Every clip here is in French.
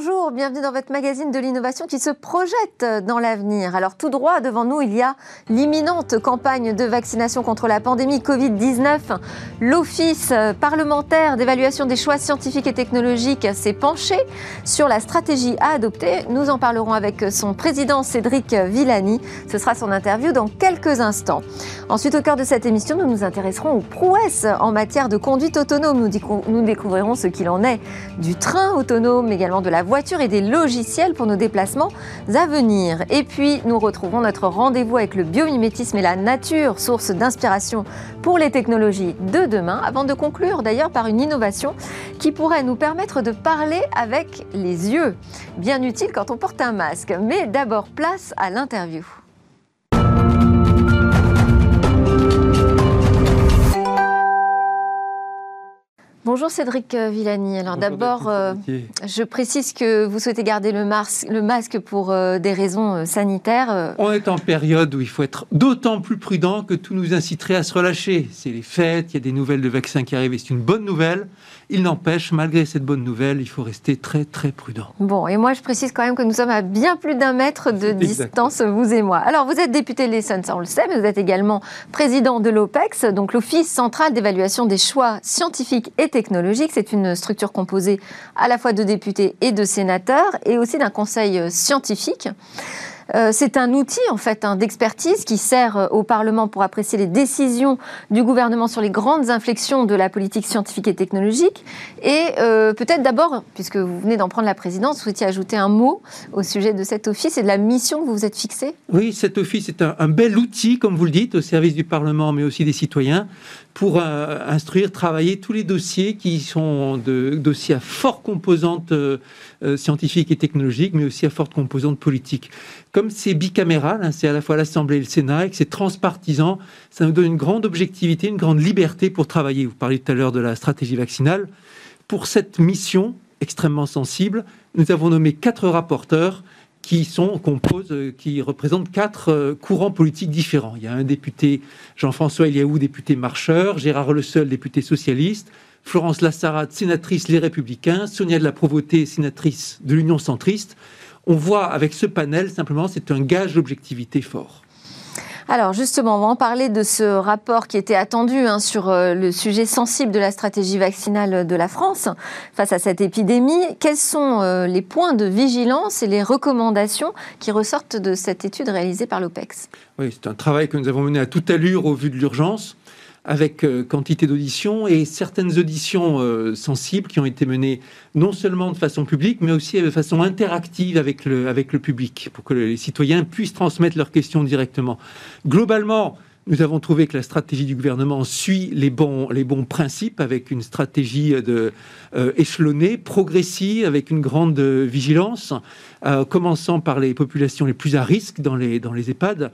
Bonjour, bienvenue dans votre magazine de l'innovation qui se projette dans l'avenir. Alors tout droit devant nous, il y a l'imminente campagne de vaccination contre la pandémie Covid-19. L'Office parlementaire d'évaluation des choix scientifiques et technologiques s'est penché sur la stratégie à adopter. Nous en parlerons avec son président Cédric Villani. Ce sera son interview dans quelques instants. Ensuite, au cœur de cette émission, nous nous intéresserons aux prouesses en matière de conduite autonome. Nous, découvrirons ce qu'il en est du train autonome, également de la voiture et des logiciels pour nos déplacements à venir. Et puis, nous retrouvons notre rendez-vous avec le biomimétisme et la nature, source d'inspiration pour les technologies de demain, avant de conclure d'ailleurs par une innovation qui pourrait nous permettre de parler avec les yeux. Bien utile quand on porte un masque. Mais d'abord, place à l'interview. Bonjour Cédric euh, Villani. Alors d'abord, euh, je précise que vous souhaitez garder le, masque pour euh, des raisons sanitaires. On est en période où il faut être d'autant plus prudent que tout nous inciterait à se relâcher. C'est les fêtes, il y a des nouvelles de vaccins qui arrivent et c'est une bonne nouvelle. Il n'empêche, malgré cette bonne nouvelle, il faut rester très très prudent. Bon, et moi je précise quand même que nous sommes à bien plus d'un mètre de distance, vous et moi. Alors vous êtes député de l'Essonne, ça on le sait, mais vous êtes également président de l'OPEX, donc l'Office central d'évaluation des choix scientifiques et technologiques. C'est une structure composée à la fois de députés et de sénateurs, et aussi d'un conseil scientifique. Euh, c'est un outil en fait hein, d'expertise qui sert euh, au Parlement pour apprécier les décisions du gouvernement sur les grandes inflexions de la politique scientifique et technologique. Et euh, peut-être d'abord, puisque vous venez d'en prendre la présidence, vous souhaitiez ajouter un mot au sujet de cet office et de la mission que vous vous êtes fixée? Oui, cet office est un bel outil, comme vous le dites, au service du Parlement, mais aussi des citoyens pour euh, instruire, travailler tous les dossiers qui sont de dossiers à forte composante euh, euh, scientifique et technologique, mais aussi à forte composante politique. Comme c'est bicaméral, hein, c'est à la fois l'Assemblée et le Sénat, et que c'est transpartisan, ça nous donne une grande objectivité, une grande liberté pour travailler. Vous parliez tout à l'heure de la stratégie vaccinale. Pour cette mission extrêmement sensible, nous avons nommé quatre rapporteurs qui sont euh, qui représentent quatre euh, courants politiques différents. Il y a un député, Jean-François Eliaou, député marcheur, Gérard Le Seul, député socialiste, Florence Lassarade, sénatrice Les Républicains, Sonia de la Provoté, sénatrice de l'Union centriste. On voit avec ce panel, simplement, c'est un gage d'objectivité fort. Alors justement, on va en parler de ce rapport qui était attendu hein, sur euh, le sujet sensible de la stratégie vaccinale de la France face à cette épidémie. Quels sont euh, les points de vigilance et les recommandations qui ressortent de cette étude réalisée par l'OPEX Oui, c'est un travail que nous avons mené à toute allure au vu de l'urgence avec euh, quantité d'auditions et certaines auditions euh, sensibles qui ont été menées non seulement de façon publique, mais aussi de façon interactive avec le, avec le public, pour que les citoyens puissent transmettre leurs questions directement. Globalement, nous avons trouvé que la stratégie du gouvernement suit les bons, les bons principes avec une stratégie de, euh, échelonnée, progressive, avec une grande vigilance, commençant par les populations les plus à risque dans les, dans les EHPAD.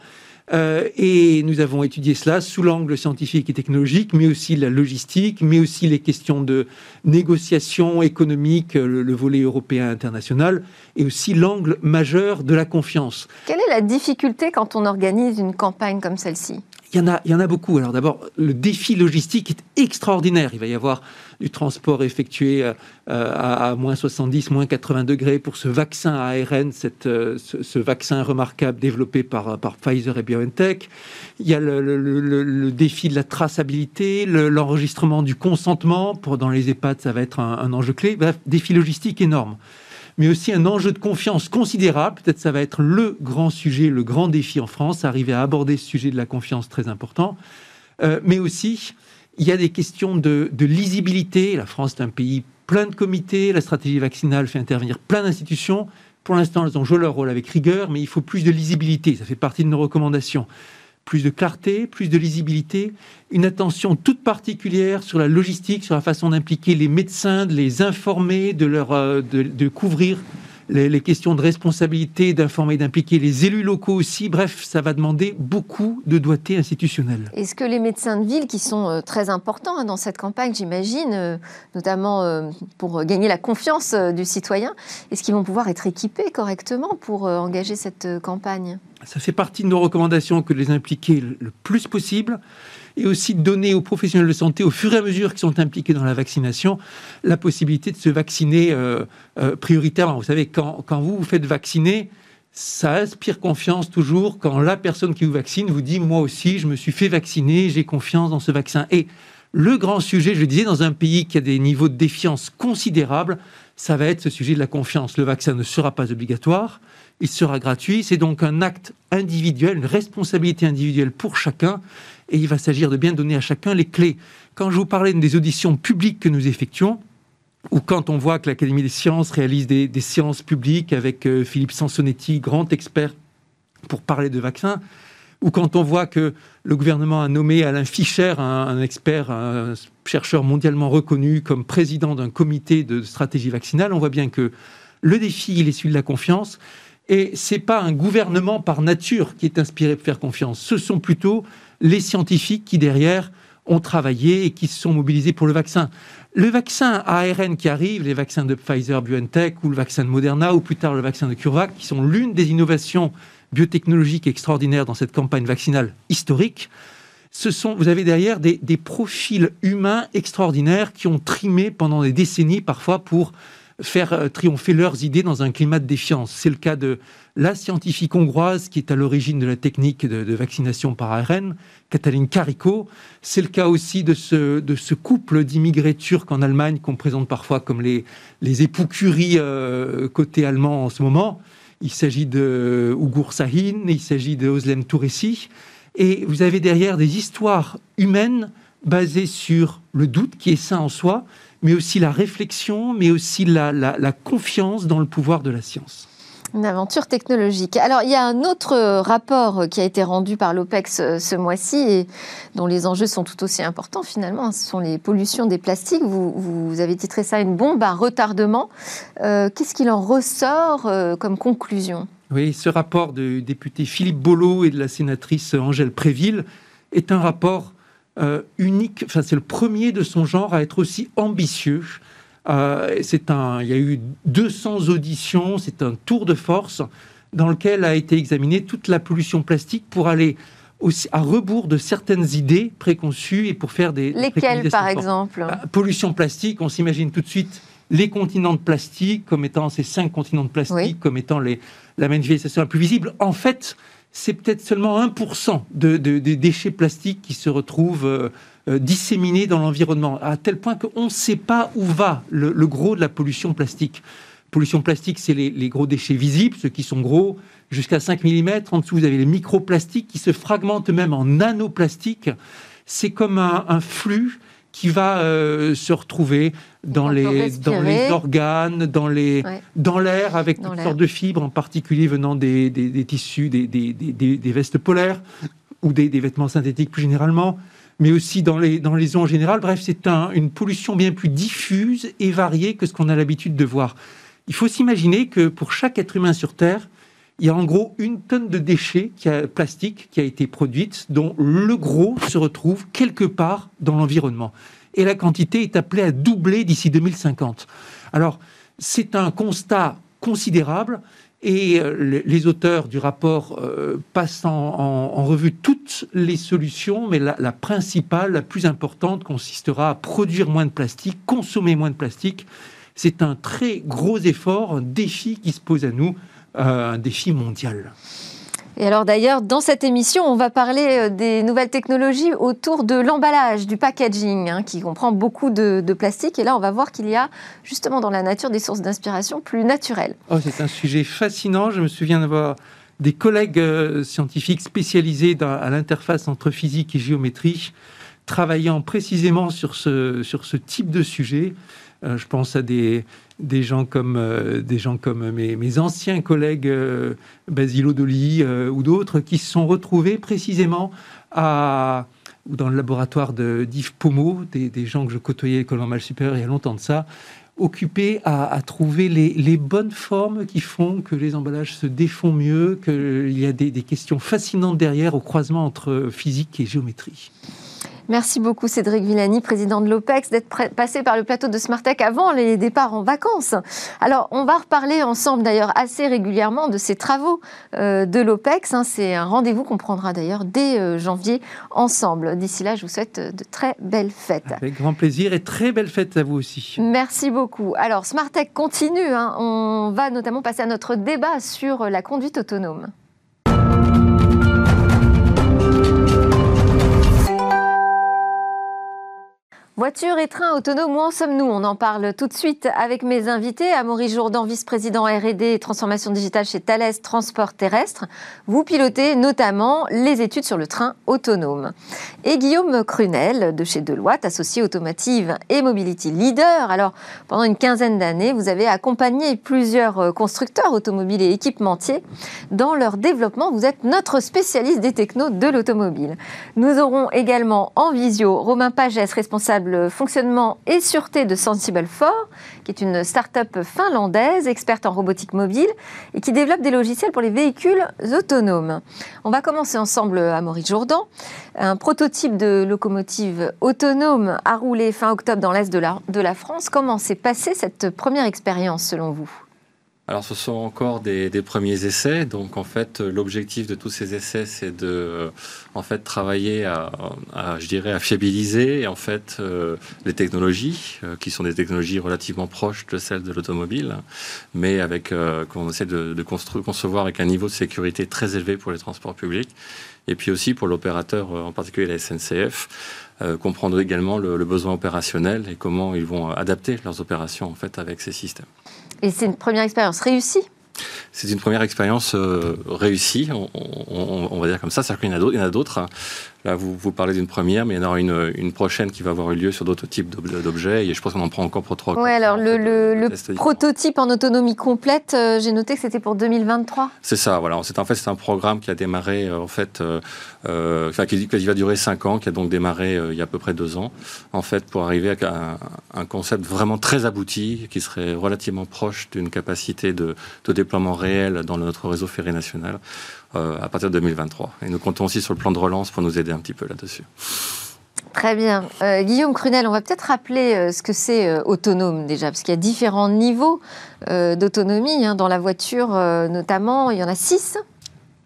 Euh, et nous avons étudié cela sous l'angle scientifique et technologique, mais aussi la logistique, mais aussi les questions de négociation économique, le, volet européen international, et aussi l'angle majeur de la confiance. Quelle est la difficulté quand on organise une campagne comme celle-ci? Il y, en a, il y en a beaucoup. Alors d'abord, le défi logistique est extraordinaire. Il va y avoir du transport effectué euh, à, moins 70, moins 80 degrés pour ce vaccin ARN, cette, euh, ce, vaccin remarquable développé par, Pfizer et BioNTech. Il y a le, défi de la traçabilité, l'enregistrement du consentement. Pour, dans les EHPAD, ça va être un, enjeu clé. Défi logistique énorme mais aussi un enjeu de confiance considérable. Peut-être ça va être le grand sujet, le grand défi en France, arriver à aborder ce sujet de la confiance très important. Euh, mais aussi, il y a des questions de, lisibilité. La France est un pays plein de comités, la stratégie vaccinale fait intervenir plein d'institutions. Pour l'instant, elles ont joué leur rôle avec rigueur, mais il faut plus de lisibilité. Ça fait partie de nos recommandations. Plus de clarté, plus de lisibilité, une attention toute particulière sur la logistique, sur la façon d'impliquer les médecins, de les informer, de, leur, euh, de couvrir les, questions de responsabilité, d'informer, d'impliquer les élus locaux aussi. Bref, ça va demander beaucoup de doigté institutionnelle. Est-ce que les médecins de ville, qui sont euh, très importants hein, dans cette campagne, j'imagine, euh, notamment euh, pour gagner la confiance du citoyen, est-ce qu'ils vont pouvoir être équipés correctement pour engager cette campagne? Ça fait partie de nos recommandations que de les impliquer le plus possible et aussi donner aux professionnels de santé, au fur et à mesure qu'ils sont impliqués dans la vaccination, la possibilité de se vacciner euh, euh, prioritairement. Vous savez, quand, quand, vous vous faites vacciner, ça inspire confiance toujours quand la personne qui vous vaccine vous dit moi aussi je me suis fait vacciner, j'ai confiance dans ce vaccin. Et le grand sujet, je le disais, dans un pays qui a des niveaux de défiance considérables, ça va être ce sujet de la confiance. Le vaccin ne sera pas obligatoire, il sera gratuit. C'est donc un acte individuel, une responsabilité individuelle pour chacun et il va s'agir de bien donner à chacun les clés. Quand je vous parlais des auditions publiques que nous effectuons, ou quand on voit que l'Académie des sciences réalise des, séances publiques avec euh, Philippe Sansonetti, grand expert pour parler de vaccins, ou quand on voit que le gouvernement a nommé Alain Fischer, un, expert, un chercheur mondialement reconnu comme président d'un comité de stratégie vaccinale, on voit bien que le défi, il est celui de la confiance. Et c'est pas un gouvernement par nature qui est inspiré pour faire confiance. Ce sont plutôt les scientifiques qui, derrière, ont travaillé et qui se sont mobilisés pour le vaccin. Le vaccin ARN qui arrive, les vaccins de Pfizer, BioNTech ou le vaccin de Moderna ou plus tard le vaccin de CureVac, qui sont l'une des innovations biotechnologiques extraordinaires dans cette campagne vaccinale historique, ce sont, vous avez derrière des, des profils humains extraordinaires qui ont trimé pendant des décennies parfois pour faire euh, triompher leurs idées dans un climat de défiance. C'est le cas de la scientifique hongroise qui est à l'origine de la technique de, vaccination par ARN, Katalin Kariko. C'est le cas aussi de ce, de ce couple d'immigrés turcs en Allemagne qu'on présente parfois comme les, les époux Curie euh, côté allemand en ce moment. Il s'agit de Ugur Sahin, il s'agit de Özlem Touressi. Et vous avez derrière des histoires humaines basées sur le doute qui est sain en soi, mais aussi la réflexion, mais aussi la, la, confiance dans le pouvoir de la science. Une aventure technologique. Alors, il y a un autre rapport qui a été rendu par l'OPEX euh, ce mois-ci et dont les enjeux sont tout aussi importants finalement. Ce sont les pollutions des plastiques. Vous, vous avez titré ça une bombe à retardement. Euh, qu'est-ce qu'il en ressort euh, comme conclusion? Oui, ce rapport du député Philippe Bollot et de la sénatrice Angèle Préville est un rapport euh, unique, enfin c'est le premier de son genre à être aussi ambitieux. Euh, c'est un, il y a eu 200 auditions, c'est un tour de force dans lequel a été examinée toute la pollution plastique pour aller aussi à rebours de certaines idées préconçues et pour faire des... Lesquelles par exemple? Bah, Pollution plastique, on s'imagine tout de suite les continents de plastique comme étant ces cinq continents de plastique, comme étant les, la manifestation la plus visible. En fait, c'est peut-être seulement 1% de, des déchets plastiques qui se retrouvent euh, euh, disséminés dans l'environnement, à tel point qu'on ne sait pas où va le, gros de la pollution plastique. Pollution plastique, c'est les, gros déchets visibles, ceux qui sont gros, jusqu'à 5 mm. En dessous, vous avez les microplastiques qui se fragmentent même en nanoplastiques. C'est comme un flux qui va euh, se retrouver dans les, dans les organes, dans les dans l'air, avec toutes sortes de fibres, en particulier venant des, des, tissus, des, des, vestes polaires ou des, vêtements synthétiques plus généralement, mais aussi dans les, dans les eaux en général. Bref, c'est un, une pollution bien plus diffuse et variée que ce qu'on a l'habitude de voir. Il faut s'imaginer que pour chaque être humain sur Terre, il y a en gros une tonne de déchets qui a, plastique qui a été produite, dont le gros se retrouve quelque part dans l'environnement. Et la quantité est appelée à doubler d'ici 2050. Alors, c'est un constat considérable. Et euh, les auteurs du rapport euh, passent en, revue toutes les solutions, mais la, principale, la plus importante, consistera à produire moins de plastique, consommer moins de plastique. C'est un très gros effort, un défi qui se pose à nous euh, un défi mondial. Et alors d'ailleurs, dans cette émission, on va parler euh, des nouvelles technologies autour de l'emballage, du packaging, hein, qui comprend beaucoup de, plastique. Et là, on va voir qu'il y a justement dans la nature des sources d'inspiration plus naturelles. Oh, c'est un sujet fascinant. Je me souviens d'avoir des collègues euh, scientifiques spécialisés à l'interface entre physique et géométrie, travaillant précisément sur ce, sur ce type de sujet. Euh, je pense à des, des gens comme, euh, des gens comme mes, anciens collègues euh, Basile Odoli ou d'autres qui se sont retrouvés précisément à, dans le laboratoire d'Yves Pomeau, des, gens que je côtoyais à l'école normale supérieure il y a longtemps de ça, occupés à, trouver les, bonnes formes qui font que les emballages se défont mieux, qu'il y a des questions fascinantes derrière au croisement entre physique et géométrie. Merci beaucoup Cédric Villani, président de l'OPEX, d'être passé par le plateau de Smartech avant les départs en vacances. Alors, on va reparler ensemble d'ailleurs assez régulièrement de ces travaux euh, de l'OPEX. Hein. C'est un rendez-vous qu'on prendra d'ailleurs dès euh, janvier ensemble. D'ici là, je vous souhaite de très belles fêtes. Avec grand plaisir et très belles fêtes à vous aussi. Merci beaucoup. Alors, Smartech continue. Hein. On va notamment passer à notre débat sur la conduite autonome. Voiture et train autonomes, où en sommes-nous? On en parle tout de suite avec mes invités. Amaury Jourdan, vice-président R&D et transformation digitale chez Thales Transport Terrestre. Vous pilotez notamment les études sur le train autonome. Et Guillaume Crunel de chez Deloitte, associé Automotive et Mobility Leader. Alors, pendant une quinzaine d'années, vous avez accompagné plusieurs constructeurs automobiles et équipementiers dans leur développement. Vous êtes notre spécialiste des technos de l'automobile. Nous aurons également en visio Romain Pagès, responsable fonctionnement et sûreté de Sensible 4, qui est une start-up finlandaise experte en robotique mobile et qui développe des logiciels pour les véhicules autonomes. On va commencer ensemble à Maurice Jourdan. Un prototype de locomotive autonome a roulé fin octobre dans l'est de la, de la France. Comment s'est passée cette première expérience selon vous? Alors, ce sont encore des, premiers essais. Donc, en fait, l'objectif de tous ces essais, c'est de, en fait, travailler à, je dirais, à fiabiliser, en fait, euh, les technologies, euh, qui sont des technologies relativement proches de celles de l'automobile, mais avec, euh, qu'on essaie de, concevoir avec un niveau de sécurité très élevé pour les transports publics, et puis aussi pour l'opérateur, en particulier la SNCF, comprendre également le, le, besoin opérationnel et comment ils vont adapter leurs opérations, en fait, avec ces systèmes. Et c'est une première expérience réussie c'est une première expérience euh, réussie, on, va dire comme ça. C'est-à-dire qu'il y en a d'autres. Là, vous, vous parlez d'une première, mais il y en aura une, une, prochaine qui va avoir eu lieu sur d'autres types d'objets. Et je pense qu'on en prend encore pour trois. Oui, alors le, le, prototype en autonomie complète, euh, j'ai noté que c'était pour 2023. C'est ça, voilà. C'est en fait c'est un programme qui a démarré euh, en fait, euh, enfin qui, qui, va durer cinq ans, qui a donc démarré il y a à peu près deux ans, en fait, pour arriver à un, un concept vraiment très abouti, qui serait relativement proche d'une capacité de, de déploiement réel dans notre réseau ferré national. Euh, à partir de 2023. Et nous comptons aussi sur le plan de relance pour nous aider un petit peu là-dessus. Très bien. Euh, Guillaume Crunel, on va peut-être rappeler euh, ce que c'est autonome déjà, parce qu'il y a différents niveaux d'autonomie hein, dans la voiture, notamment. Il y en a six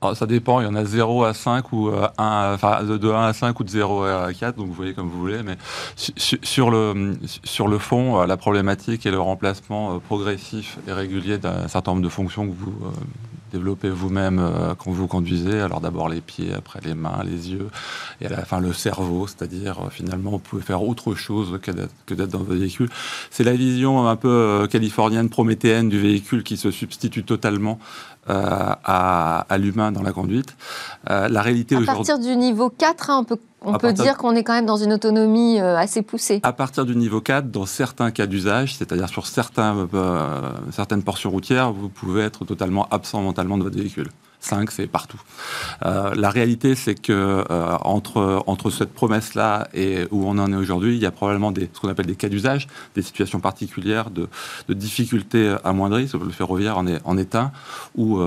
alors, ça dépend, il y en a 0 à 5 ou 1, enfin, de 1 à 5 ou de 0 à 4, donc vous voyez comme vous voulez. Mais sur le, sur le fond, la problématique est le remplacement progressif et régulier d'un certain nombre de fonctions que vous développer vous-même euh, quand vous conduisez. Alors d'abord les pieds, après les mains, les yeux, et à la fin le cerveau, c'est-à-dire euh, finalement vous pouvez faire autre chose que d'être dans votre véhicule. C'est la vision un peu euh, californienne, prométhéenne du véhicule qui se substitue totalement à, à l'humain dans la conduite. la réalité À partir du niveau 4, hein, on peut on peut dire qu'on est quand même dans une autonomie euh, assez poussée. À partir du niveau 4, dans certains cas d'usage, c'est-à-dire sur certains, euh, certaines portions routières, vous pouvez être totalement absent mentalement de votre véhicule. 5, c'est partout. Euh, la réalité, c'est que entre, entre cette promesse-là et où on en est aujourd'hui, il y a probablement des, ce qu'on appelle des cas d'usage, des situations particulières de, de difficultés amoindries. Le ferroviaire en est, en est un, où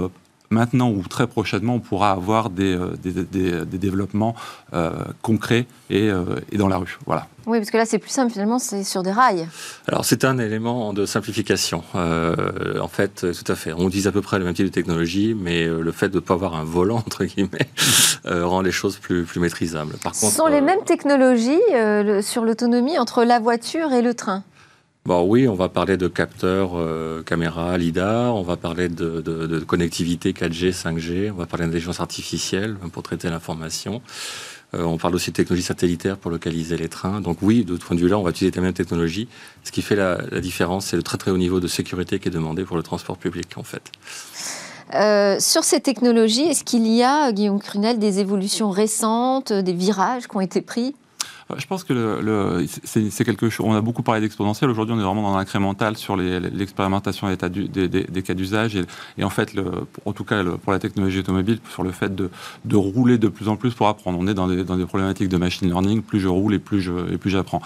maintenant ou très prochainement, on pourra avoir des, euh, des, développements euh, concrets euh, et, dans la rue. Voilà. Oui, parce que là, c'est plus simple, finalement, c'est sur des rails. Alors, c'est un élément de simplification. en fait, tout à fait. On utilise à peu près le même type de technologie, mais le fait de ne pas avoir un volant, entre guillemets, rend les choses plus, plus maîtrisables. Par Ce sont les mêmes technologies sur l'autonomie entre la voiture et le train Bon, oui, on va parler de capteurs, euh, caméras, LIDAR, on va parler de, connectivité 4G, 5G, on va parler d'intelligence artificielle pour traiter l'information. Euh, on parle aussi de technologie satellitaire pour localiser les trains. Donc oui, de ce point de vue-là, on va utiliser la même technologie. Ce qui fait la, différence, c'est le très très haut niveau de sécurité qui est demandé pour le transport public, en fait. Euh, sur ces technologies, est-ce qu'il y a, Guillaume Crunel, des évolutions récentes, des virages qui ont été pris? Je pense que le, c'est quelque chose. On a beaucoup parlé d'exponentiel. Aujourd'hui, on est vraiment dans l'incrémental sur l'expérimentation des, cas d'usage. Et, en fait, en tout cas pour la technologie automobile, sur le fait de, rouler de plus en plus pour apprendre. On est dans des, problématiques de machine learning. Plus je roule et plus j'apprends.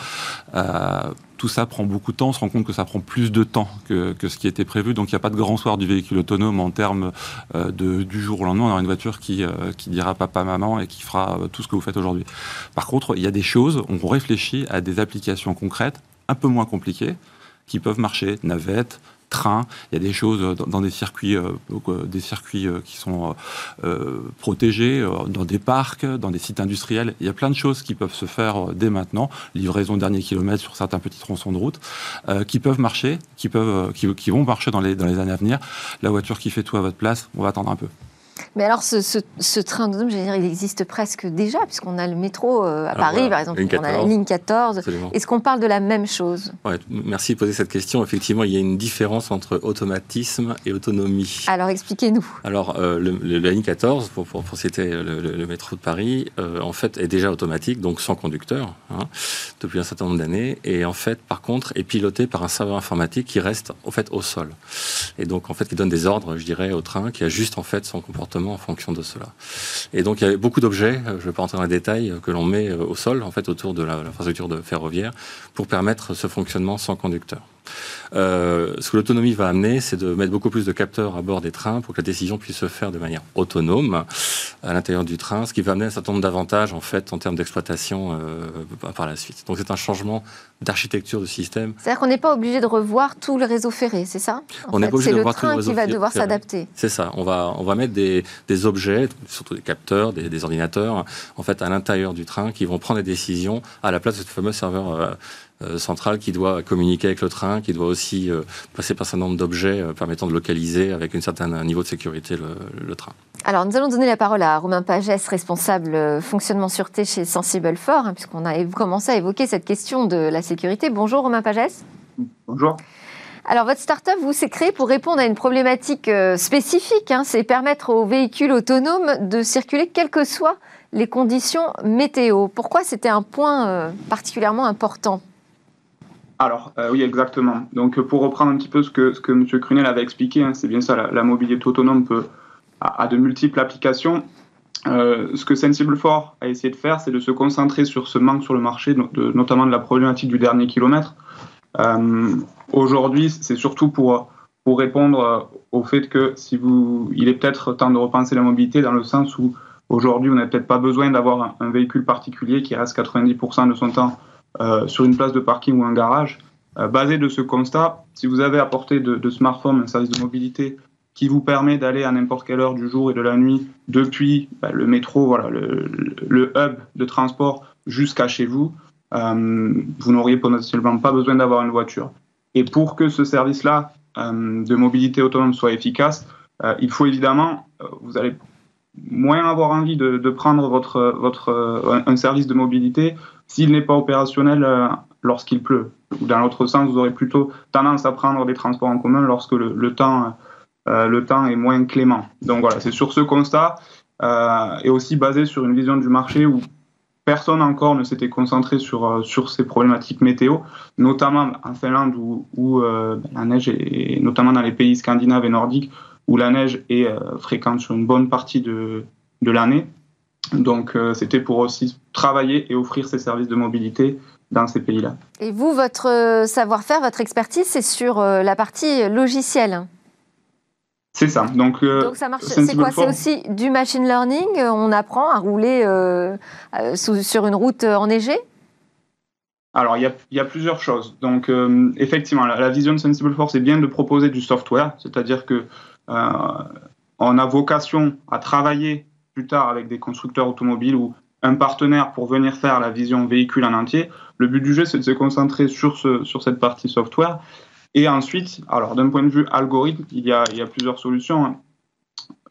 Euh, tout ça prend beaucoup de temps. On se rend compte que ça prend plus de temps que, ce qui était prévu. Donc, il n'y a pas de grand soir du véhicule autonome en termes de, du jour au lendemain. On aura une voiture qui, qui dira papa, maman et qui fera tout ce que vous faites aujourd'hui. Par contre, il y a des choses, on réfléchit à des applications concrètes un peu moins compliquées qui peuvent marcher. Navette, train. Il y a des choses dans, des circuits, euh, circuits euh, qui sont euh, protégés, dans des parcs, dans des sites industriels. Il y a plein de choses qui peuvent se faire dès maintenant. Livraison dernier kilomètre sur certains petits tronçons de route, qui peuvent marcher, qui, vont marcher dans les, dans les années à venir. La voiture qui fait tout à votre place, on va attendre un peu. Mais alors, ce, ce, train autonome, je veux dire, il existe presque déjà, puisqu'on a le métro euh, à Paris, par exemple, on a la ligne 14. Est-ce qu'on parle de la même chose? Merci de poser cette question. Effectivement, il y a une différence entre automatisme et autonomie. Alors, expliquez-nous. Alors, euh, le, la ligne 14, pour, pour, citer le, métro de Paris, euh, en fait, est déjà automatique, donc sans conducteur, hein, depuis un certain nombre d'années. Et en fait, par contre, est piloté par un serveur informatique qui reste, au fait, au sol. Et donc, en fait, qui donne des ordres, je dirais, au train, qui ajuste, en fait, son comportement en fonction de cela. Et donc il y a beaucoup d'objets, euh, je ne vais pas entrer dans les détails, euh, que l'on met euh, au sol, en fait, autour de l'infrastructure ferroviaire, pour permettre ce fonctionnement sans conducteur. Euh, ce que l'autonomie va amener, c'est de mettre beaucoup plus de capteurs à bord des trains pour que la décision puisse se faire de manière autonome à l'intérieur du train, ce qui va amener un certain nombre d'avantages en fait en termes d'exploitation euh, par la suite. Donc c'est un changement d'architecture de système. C'est-à-dire qu'on n'est pas obligé de revoir tout le réseau ferré, c'est ça On n'est pas obligé de revoir tout le réseau qui va devoir s'adapter. C'est ça. On va on va mettre des, des objets, surtout des capteurs, des, des, ordinateurs, en fait à l'intérieur du train qui vont prendre des décisions à la place de ce fameux serveur euh, centrale qui doit communiquer avec le train, qui doit aussi euh, passer par un certain nombre d'objets euh, permettant de localiser avec un certain niveau de sécurité le, train. Alors, nous allons donner la parole à Romain Pagès, responsable fonctionnement sûreté chez Sensible Fort, hein, puisqu'on a commencé à évoquer cette question de la sécurité. Bonjour Romain Pagès. Bonjour. Alors, votre start-up, vous, s'est créé pour répondre à une problématique spécifique. Hein, c'est permettre aux véhicules autonomes de circuler quelles que soient les conditions météo. Pourquoi c'était un point particulièrement important? Alors, euh, oui, exactement. Donc, pour reprendre un petit peu ce que, M. Crunel avait expliqué, hein, c'est bien ça, la, mobilité autonome peut, a, de multiples applications. Euh, ce que Sensible 4 a essayé de faire, c'est de se concentrer sur ce manque sur le marché, notamment de la problématique du dernier kilomètre. Euh, aujourd'hui, c'est surtout pour, pour répondre au fait que si vous, il est peut-être temps de repenser la mobilité dans le sens où aujourd'hui, on n'a peut-être pas besoin d'avoir un, véhicule particulier qui reste 90% de son temps euh, sur une place de parking ou un garage. Euh, basé de ce constat, si vous avez apporté de, de smartphone un service de mobilité qui vous permet d'aller à n'importe quelle heure du jour et de la nuit depuis bah, le métro, voilà, le, hub de transport jusqu'à chez vous, euh, vous n'auriez potentiellement pas besoin d'avoir une voiture. Et pour que ce service-là euh, de mobilité autonome soit efficace, euh, il faut évidemment, euh, vous allez moins avoir envie de, de prendre votre, votre, un service de mobilité s'il n'est pas opérationnel euh, lorsqu'il pleut. Ou dans l'autre sens, vous aurez plutôt tendance à prendre des transports en commun lorsque le, temps, euh, le temps est moins clément. Donc voilà, c'est sur ce constat euh, et aussi basé sur une vision du marché où personne encore ne s'était concentré sur, ces problématiques météo, notamment en Finlande où, la neige est, notamment dans les pays scandinaves et nordiques, où la neige est fréquente sur une bonne partie de l'année. Donc euh, c'était pour aussi travailler et offrir ces services de mobilité dans ces pays-là. Et vous, votre euh, savoir-faire, votre expertise, c'est sur euh, la partie logicielle c'est ça. Donc, Donc ça marche. C'est quoi? C'est aussi du machine learning. On apprend à rouler sur une route enneigée? Alors il y, a, il y, a, plusieurs choses. Donc effectivement, la, vision de Sensible Force c'est bien de proposer du software, c'est-à-dire que on a vocation à travailler plus tard avec des constructeurs automobiles ou un partenaire pour venir faire la vision véhicule en entier. Le but du jeu, c'est de se concentrer sur, ce, sur cette partie software. Et ensuite, alors d'un point de vue algorithme, il y a, plusieurs solutions.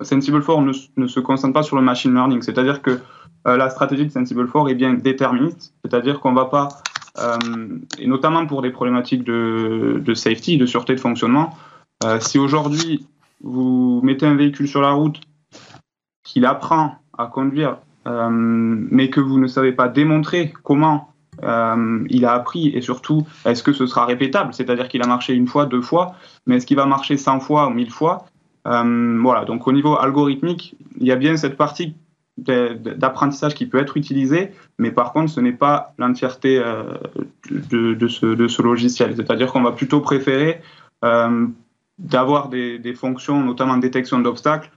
Sensible 4 ne, se concentre pas sur le machine learning, c'est-à-dire que euh, la stratégie de Sensible 4 est bien déterministe, c'est-à-dire qu'on ne va pas, euh, et notamment pour des problématiques de, de safety, de sûreté de fonctionnement, euh, si aujourd'hui vous mettez un véhicule sur la route qu'il apprend à conduire, euh, mais que vous ne savez pas démontrer comment euh, il a appris et surtout est-ce que ce sera répétable, c'est-à-dire qu'il a marché une fois, deux fois, mais est-ce qu'il va marcher 100 fois ou 1000 fois? Euh, Voilà, donc au niveau algorithmique, il y a bien cette partie d'apprentissage qui peut être utilisé, mais par contre, ce n'est pas l'entièreté de, ce, logiciel. C'est-à-dire qu'on va plutôt préférer d'avoir des, fonctions, notamment détection d'obstacles,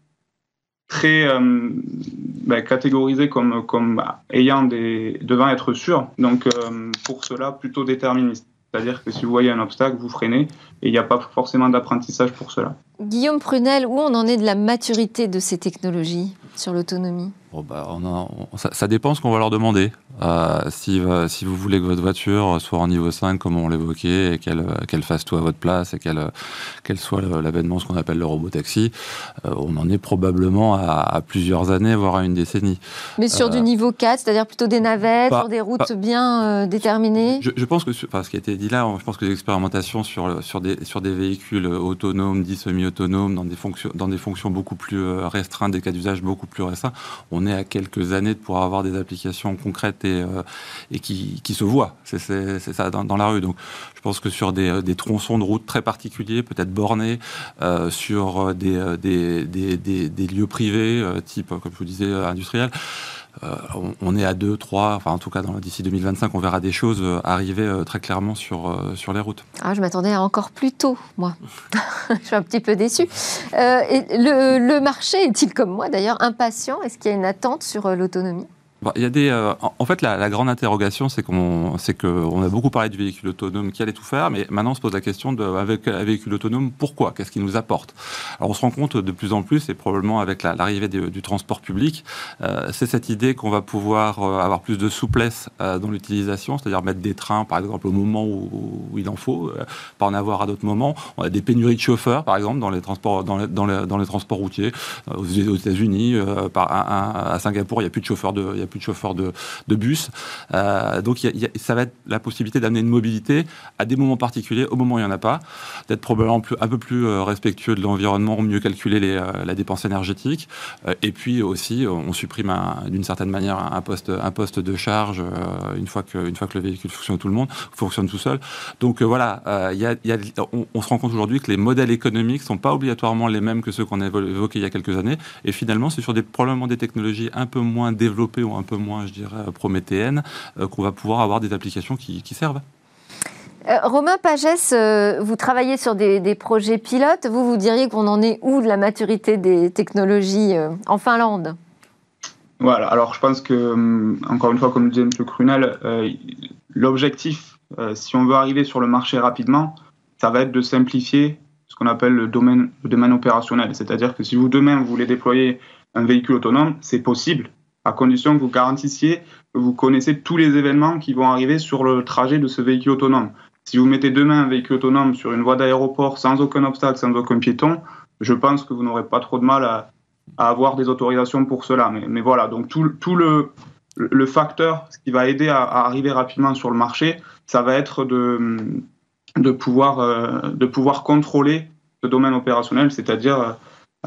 très euh, ben, catégorisées comme, comme ayant des, devant être sûr. Donc, euh, pour cela, plutôt déterministe. C'est-à-dire que si vous voyez un obstacle, vous freinez et il n'y a pas forcément d'apprentissage pour cela. Guillaume Prunel, où on en est de la maturité de ces technologies sur l'autonomie? Bah, ça, dépend ce qu'on va leur demander. Euh, si, euh, si, vous voulez que votre voiture soit en niveau 5, comme on l'évoquait, et qu'elle qu'elle fasse tout à votre place, et qu'elle soit l'avènement, ce qu'on appelle le robot taxi, euh, on en est probablement à, plusieurs années, voire à une décennie. Mais sur du niveau 4, c'est-à-dire plutôt des navettes, sur des routes bien déterminées? Je, pense que, enfin, ce qui a été dit là, je pense que les expérimentations sur, sur, des, sur des véhicules autonomes, dits semi-autonomes, dans, des fonctions, dans des fonctions beaucoup plus restreintes, des cas d'usage beaucoup plus restreints, on est à quelques années de pouvoir avoir des applications concrètes et, euh, qui, se voient. C'est ça dans, la rue. Donc, je pense que sur des, tronçons de route très particuliers, peut-être bornés, euh, sur des, des, lieux privés, euh, type, comme je vous disais, industriels, euh, on, est à 2, 3, enfin en tout cas d'ici 2025, on verra des choses euh, arriver euh, très clairement sur, les routes. Ah, je m'attendais à encore plus tôt, moi. je suis un petit peu déçue. le marché est-il comme moi d'ailleurs impatient? Est-ce qu'il y a une attente sur l'autonomie? Bah, il y a des, euh, en fait, la, grande interrogation, c'est qu'on, a beaucoup parlé du véhicule autonome qui allait tout faire, mais maintenant on se pose la question de, avec un véhicule autonome, pourquoi? Qu'est-ce qu'il nous apporte? Alors on se rend compte de plus en plus, et probablement avec l'arrivée du transport public, euh, c'est cette idée qu'on va pouvoir euh, avoir plus de souplesse dans l'utilisation, c'est-à-dire mettre des trains, par exemple, au moment où, il en faut, pas en avoir à d'autres moments. On a des pénuries de chauffeurs, par exemple, dans les transports routiers. aux États-Unis, à Singapour, il n'y a plus de chauffeurs de plus de chauffeurs de, bus. Euh, donc ça va être la possibilité d'amener une mobilité à des moments particuliers, au moment où il n'y en a pas, d'être probablement un peu plus euh, respectueux de l'environnement, mieux calculer euh, la dépense énergétique. et puis aussi, on supprime d'une certaine manière un poste, de charge une, fois que, une fois que le véhicule fonctionne tout le monde, fonctionne tout seul. Donc voilà, on, se rend compte aujourd'hui que les modèles économiques ne sont pas obligatoirement les mêmes que ceux qu'on a évoqués il y a quelques années. Et finalement, c'est sur des, probablement des technologies un peu moins développées ou un peu moins, je dirais, prométhéennes, euh, qu'on va pouvoir avoir des applications qui, servent. Euh, Romain Pagès, euh, vous travaillez sur des, projets pilotes. Vous, vous diriez qu'on en est où de la maturité des technologies en Finlande? Voilà, alors je pense que, hum, encore une fois, comme le disait M. Crunel, l'objectif, si on veut arriver sur le marché rapidement, ça va être de simplifier ce qu'on appelle le domaine, le domaine opérationnel. C'est-à-dire que si vous demain vous voulez déployer un véhicule autonome, c'est possible à condition que vous garantissiez que vous connaissez tous les événements qui vont arriver sur le trajet de ce véhicule autonome. Si vous mettez demain un véhicule autonome sur une voie d'aéroport sans aucun obstacle, sans aucun piéton, je pense que vous n'aurez pas trop de mal à, avoir des autorisations pour cela. Mais, voilà, donc tout, le, facteur, qui va aider à, arriver rapidement sur le marché, ça va être de, euh, pouvoir contrôler ce domaine opérationnel, c'est-à-dire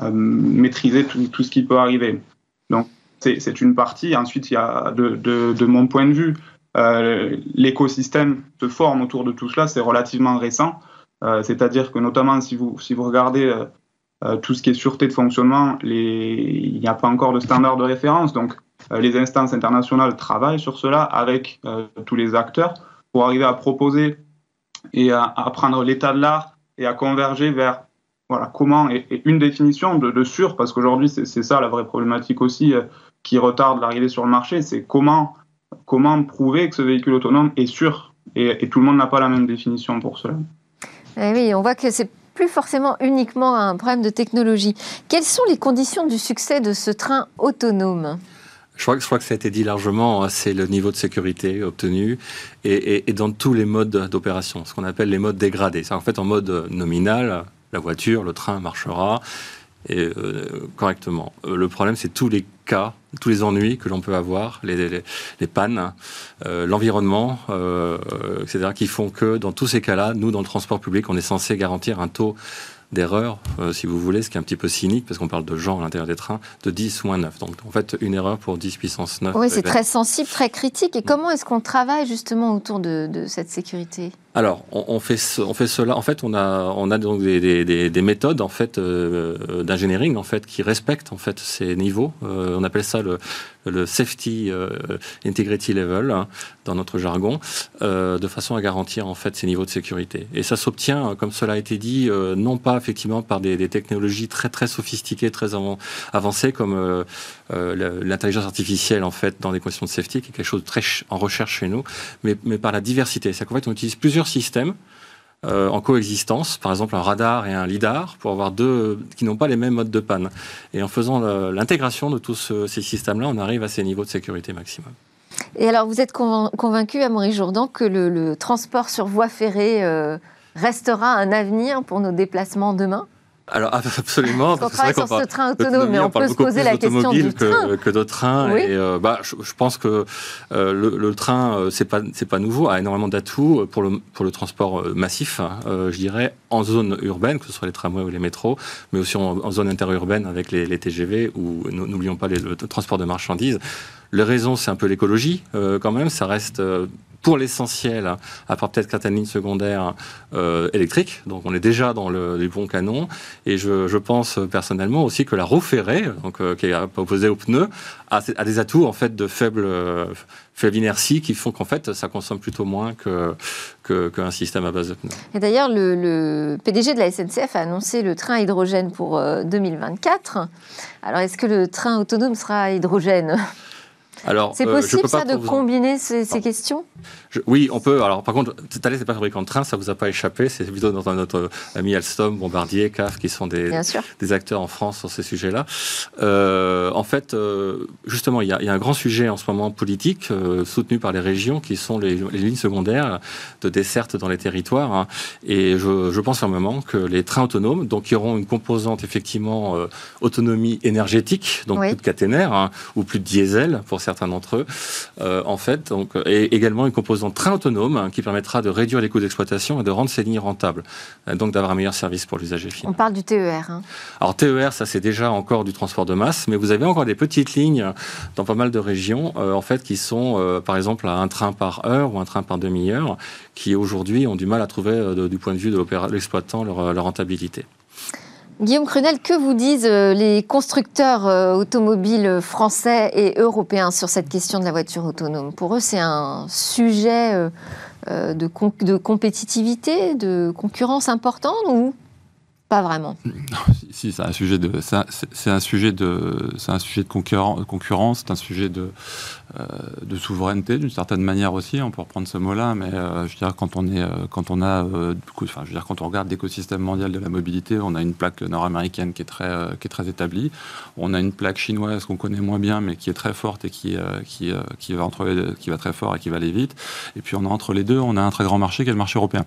euh, maîtriser tout, tout, ce qui peut arriver. Donc c'est une partie. Ensuite, il y a, de, mon point de vue, euh, l'écosystème se forme autour de tout cela, c'est relativement récent. Euh, c'est-à-dire que notamment si vous, si vous regardez euh, tout ce qui est sûreté de fonctionnement, il n'y a pas encore de standard de référence. Donc les instances internationales travaillent sur cela avec tous les acteurs pour arriver à proposer et à, prendre l'état de l'art et à converger vers voilà, comment, et, une définition de, de sûr, parce qu'aujourd'hui c'est ça la vraie problématique aussi qui retarde l'arrivée sur le marché, c'est comment, comment prouver que ce véhicule autonome est sûr. Et, tout le monde n'a pas la même définition pour cela. Eh oui, on voit que c'est plus forcément uniquement un problème de technologie. Quelles sont les conditions du succès de ce train autonome? Je crois, je crois, que ça a été dit largement, hein, c'est le niveau de sécurité obtenu et, et dans tous les modes d'opération, ce qu'on appelle les modes dégradés. C'est en fait en mode nominal, la voiture, le train marchera et, euh, correctement. Euh, le problème, c'est tous les cas, tous les ennuis que l'on peut avoir, les, les, pannes, euh, l'environnement, etc., qui font que dans tous ces cas-là, nous, dans le transport public, on est censé garantir un taux d'erreur, si vous voulez, ce qui est un petit peu cynique, parce qu'on parle de gens à l'intérieur des trains, de 10 moins 9. Donc, en fait, une erreur pour 10 puissance 9. Oui, c'est très sensible, très critique. Et comment est-ce qu'on travaille justement autour de, de cette sécurité? Alors, on, fait on fait cela. En fait, on a on a donc des, méthodes en fait euh, d'engineering en fait qui respectent en fait ces niveaux. Euh, on appelle ça le, le safety euh, integrity level hein, dans notre jargon, de façon à garantir en fait ces niveaux de sécurité. Et ça s'obtient, comme cela a été dit, non pas effectivement par des, technologies très très sophistiquées, très avancées comme l'intelligence artificielle en fait dans des questions de safety, qui est quelque chose de très en recherche chez nous, mais, par la diversité. C'est qu'en fait on utilise plusieurs systèmes euh, en coexistence, par exemple un radar et un lidar, pour avoir deux qui n'ont pas les mêmes modes de panne. Et en faisant l'intégration de tous ces systèmes-là, on arrive à ces niveaux de sécurité maximum. Et alors, vous êtes convaincu, Maurice Jourdan, que le, transport sur voie ferrée euh, restera un avenir pour nos déplacements demain? Alors absolument. on travaille sur ce train autonome, mais on, peut se poser la question du que, train. que d'autres trains. Et euh, bah, je, pense que euh, le, train, euh, c'est pas c'est pas nouveau, a énormément d'atouts pour le pour le transport massif. Hein, je dirais en zone urbaine, que ce soit les tramways ou les métros, mais aussi en, zone interurbaine avec les, TGV ou n'oublions pas les, le transport de marchandises. Les raisons, c'est un peu l'écologie quand même. Ça reste pour l'essentiel, à part peut-être certaines lignes secondaires euh, électriques. Donc on est déjà dans le, les bons canons. Et je, pense personnellement aussi que la roue ferrée, donc, euh, qui est opposée aux pneus, a, des atouts en fait de faible, euh, inertie qui font qu'en fait ça consomme plutôt moins qu'un système à base de pneus. Et d'ailleurs, le, le, PDG de la SNCF a annoncé le train hydrogène pour 2024. Alors est-ce que le train autonome sera à hydrogène? C'est euh, possible ça de combiner ces, questions? Oui, on peut. Alors par contre, Thales n'est pas fabricant de train, ça vous a pas échappé. C'est plutôt notre ami Alstom, Bombardier, CAF, qui sont des, des acteurs en France sur ces sujets-là. Euh, en fait, euh, justement, il y, a, un grand sujet en ce moment politique soutenu par les régions, qui sont les, lignes secondaires de desserte dans les territoires. Hein. Et je, pense fermement que les trains autonomes, donc qui auront une composante effectivement autonomie énergétique, donc plus de caténaire hein, ou plus de diesel pour certains certains d'entre eux, euh, en fait, donc, et également une composante train autonome hein, qui permettra de réduire les coûts d'exploitation et de rendre ces lignes rentables, euh, donc d'avoir un meilleur service pour l'usager final. On parle du TER. Hein. Alors TER, ça c'est déjà encore du transport de masse, mais vous avez encore des petites lignes dans pas mal de régions, euh, en fait, qui sont, par exemple, à un train par heure ou un train par demi-heure, qui aujourd'hui ont du mal à trouver, du point de vue de l'exploitant, leur, leur rentabilité. Guillaume Crunel, que vous disent euh, les constructeurs euh, automobiles français et européens sur cette question de la voiture autonome? Pour eux, c'est un sujet euh, de, compétitivité, de concurrence important ou pas vraiment. Si, c'est un sujet de, c'est un, sujet de, c'est un sujet de concurrence, c'est un sujet de, euh, de souveraineté d'une certaine manière aussi. On peut reprendre ce mot-là, mais euh, je veux dire quand on est, euh, quand on a, enfin, je veux dire quand on regarde l'écosystème mondial de la mobilité, on a une plaque nord-américaine qui est très, qui est très établie. On a une plaque chinoise qu'on connaît moins bien, mais qui est très forte et qui, qui, qui va entre, qui va très fort et qui va aller vite. Et puis on a entre les deux, on a un très grand marché qui est le marché européen.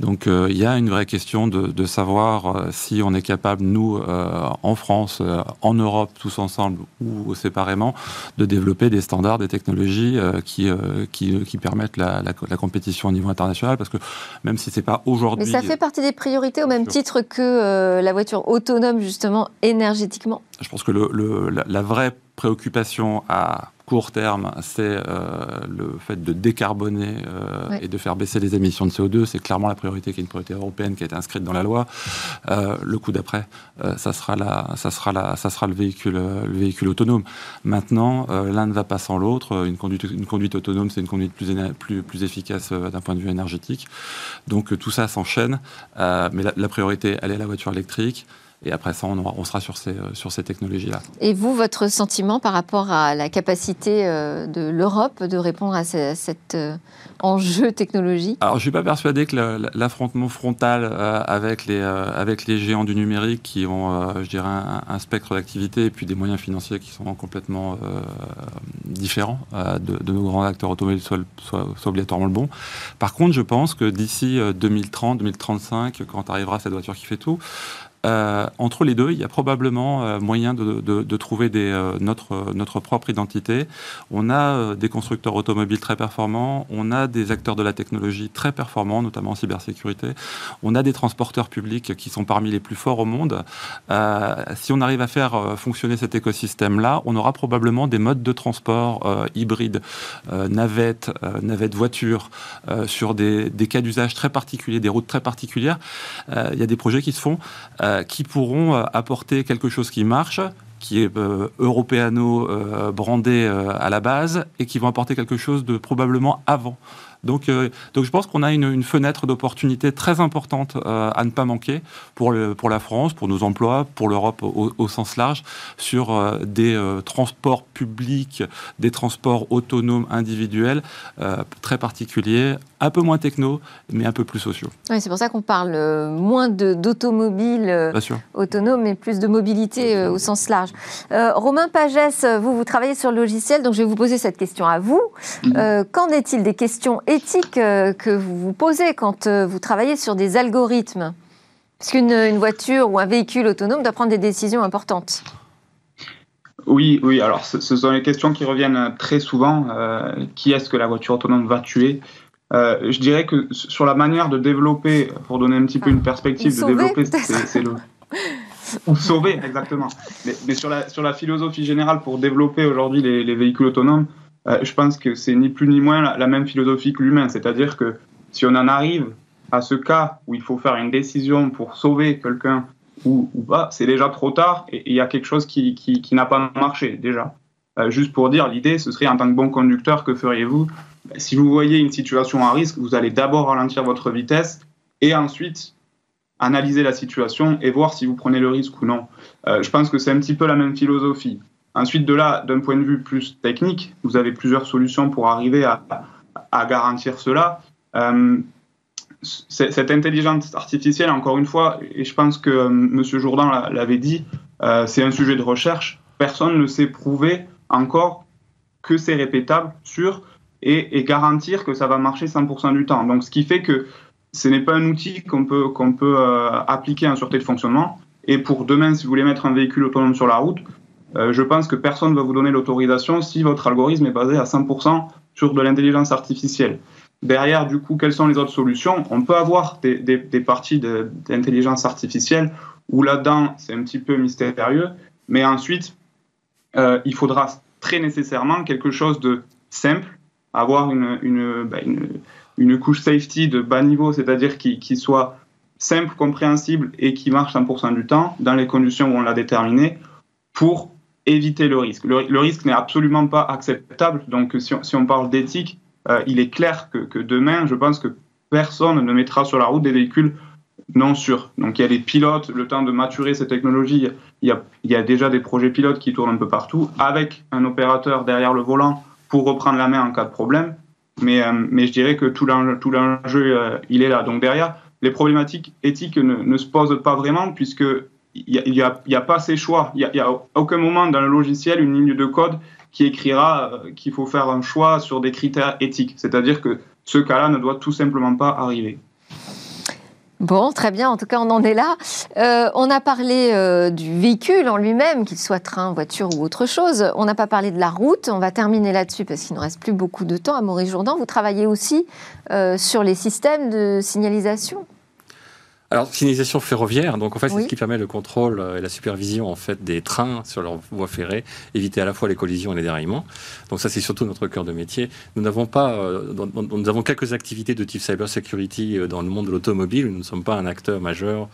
Donc il y a une vraie question de savoir euh, si on est capable, nous, euh, en France, euh, en Europe, tous ensemble ou séparément, de développer des standards, des technologies qui, qui, permettent la, compétition au niveau international. Parce que même si c'est pas aujourd'hui. Mais ça fait partie des priorités au même titre que la voiture autonome, justement, énergétiquement Je pense que le, la vraie préoccupation à court terme, c'est euh, le fait de décarboner euh, et de faire baisser les émissions de CO2. C'est clairement la priorité qui est une priorité européenne qui a été inscrite dans la loi. Euh, le coup d'après, ça sera la, ça sera la, ça sera le véhicule, le véhicule autonome. Maintenant, l'un ne va pas sans l'autre. Une conduite, une conduite autonome, c'est une conduite plus, plus, plus efficace d'un point de vue énergétique. Donc tout ça s'enchaîne. mais la, la priorité, elle est la voiture électrique. Et après ça, on, sera sur ces, euh, sur ces technologies-là. Et vous, votre sentiment par rapport à la capacité euh, de l'Europe de répondre à cet euh, enjeu technologique? Alors, je ne suis pas persuadé que l'affrontement frontal avec, les, avec les géants du numérique qui ont, je dirais, un, spectre d'activité et puis des moyens financiers qui sont complètement différents de, nos grands acteurs automobiles soit, soit, soit, obligatoirement le bon. Par contre, je pense que d'ici 2030, 2035, quand arrivera cette voiture qui fait tout, entre les deux, il y a probablement moyen de, trouver des, notre, notre propre identité. On a des constructeurs automobiles très performants, on a des acteurs de la technologie très performants, notamment en cybersécurité. On a des transporteurs publics qui sont parmi les plus forts au monde. si on arrive à faire fonctionner cet écosystème-là, on aura probablement des modes de transport hybrides, navettes, navettes voitures, sur des cas d'usage très particuliers, des routes très particulières. Il y a des projets qui se font qui pourront apporter quelque chose qui marche, qui est euh, européano-brandé à la base et qui vont apporter quelque chose de probablement avant. Donc, euh, donc je pense qu'on a une, fenêtre d'opportunité très importante euh, à ne pas manquer pour, pour la France, pour nos emplois, pour l'Europe au, sens large, sur euh, des transports publics, des transports autonomes individuels très particuliers, un peu moins techno, mais un peu plus sociaux. Oui, c'est pour ça qu'on parle moins d'automobiles autonomes, mais plus de mobilité au sens large. Romain Pagès, vous, vous travaillez sur le logiciel, donc je vais vous poser cette question à vous. Mm-hmm. Qu'en est-il des questions éthique euh, que vous vous posez quand euh, vous travaillez sur des algorithmes? Parce qu'une voiture ou un véhicule autonome doit prendre des décisions importantes. Oui, oui. Alors, ce, sont les questions qui reviennent très souvent. Euh, qui est-ce que la voiture autonome va tuer? Je dirais que sur la manière de développer, pour donner un petit peu une ah. perspective de développer, c'est le ou sauver exactement. Mais, sur, la, sur la philosophie générale pour développer aujourd'hui les, véhicules autonomes, euh, je pense que c'est ni plus ni moins la, même philosophie que l'humain. C'est-à-dire que si on en arrive à ce cas où il faut faire une décision pour sauver quelqu'un ou, pas, c'est déjà trop tard et il y a quelque chose qui, qui, n'a pas marché déjà. Euh, juste pour dire, l'idée, ce serait en tant que bon conducteur, que feriez-vous Si vous voyez une situation à risque, vous allez d'abord ralentir votre vitesse et ensuite analyser la situation et voir si vous prenez le risque ou non. Euh, je pense que c'est un petit peu la même philosophie. Ensuite, de là, d'un point de vue plus technique, vous avez plusieurs solutions pour arriver à, garantir cela. Euh, cette intelligence artificielle, encore une fois, et je pense que euh, M. Jourdan l'avait dit, c'est un sujet de recherche. Personne ne sait prouver encore que c'est répétable, sûr, et, garantir que ça va marcher 100% du temps. Donc, ce qui fait que ce n'est pas un outil qu'on peut, qu'on peut appliquer en sûreté de fonctionnement. Et pour demain, si vous voulez mettre un véhicule autonome sur la route, euh, je pense que personne ne va vous donner l'autorisation si votre algorithme est basé à 100% sur de l'intelligence artificielle. Derrière, du coup, quelles sont les autres solutions? On peut avoir des, parties d'intelligence artificielle où là-dedans, c'est un petit peu mystérieux, mais ensuite, euh, il faudra très nécessairement quelque chose de simple, avoir une, bah, couche safety de bas niveau, c'est-à-dire qui, qui, soit simple, compréhensible et qui marche 100% du temps dans les conditions où on l'a déterminé pour éviter le risque. Le, risque n'est absolument pas acceptable. Donc, si on, parle d'éthique, euh, il est clair que, demain, je pense que personne ne mettra sur la route des véhicules non sûrs. Donc, il y a des pilotes, le temps de maturer ces technologies, il y, a, déjà des projets pilotes qui tournent un peu partout, avec un opérateur derrière le volant pour reprendre la main en cas de problème. Mais, euh, mais je dirais que tout l'enjeu, euh, il est là. Donc, derrière, les problématiques éthiques ne, se posent pas vraiment, puisque il n'y a, pas ces choix. Il n'y a, a, aucun moment dans le logiciel une ligne de code qui écrira euh, qu'il faut faire un choix sur des critères éthiques. C'est-à-dire que ce cas-là ne doit tout simplement pas arriver. Bon, très bien. En tout cas, on en est là. Euh, on a parlé euh, du véhicule en lui-même, qu'il soit train, voiture ou autre chose. On n'a pas parlé de la route. On va terminer là-dessus parce qu'il ne reste plus beaucoup de temps. À Maurice Jourdan, vous travaillez aussi sur les systèmes de signalisation alors, signalisation ferroviaire, donc en fait, c'est ce qui permet le contrôle euh, et la supervision en fait des trains sur leur voie ferrée, éviter à la fois les collisions et les déraillements. Donc ça, c'est surtout notre cœur de métier. Nous n'avons pas, euh, nous avons quelques activités de type cyber security euh, dans le monde de l'automobile. Nous ne sommes pas un acteur majeur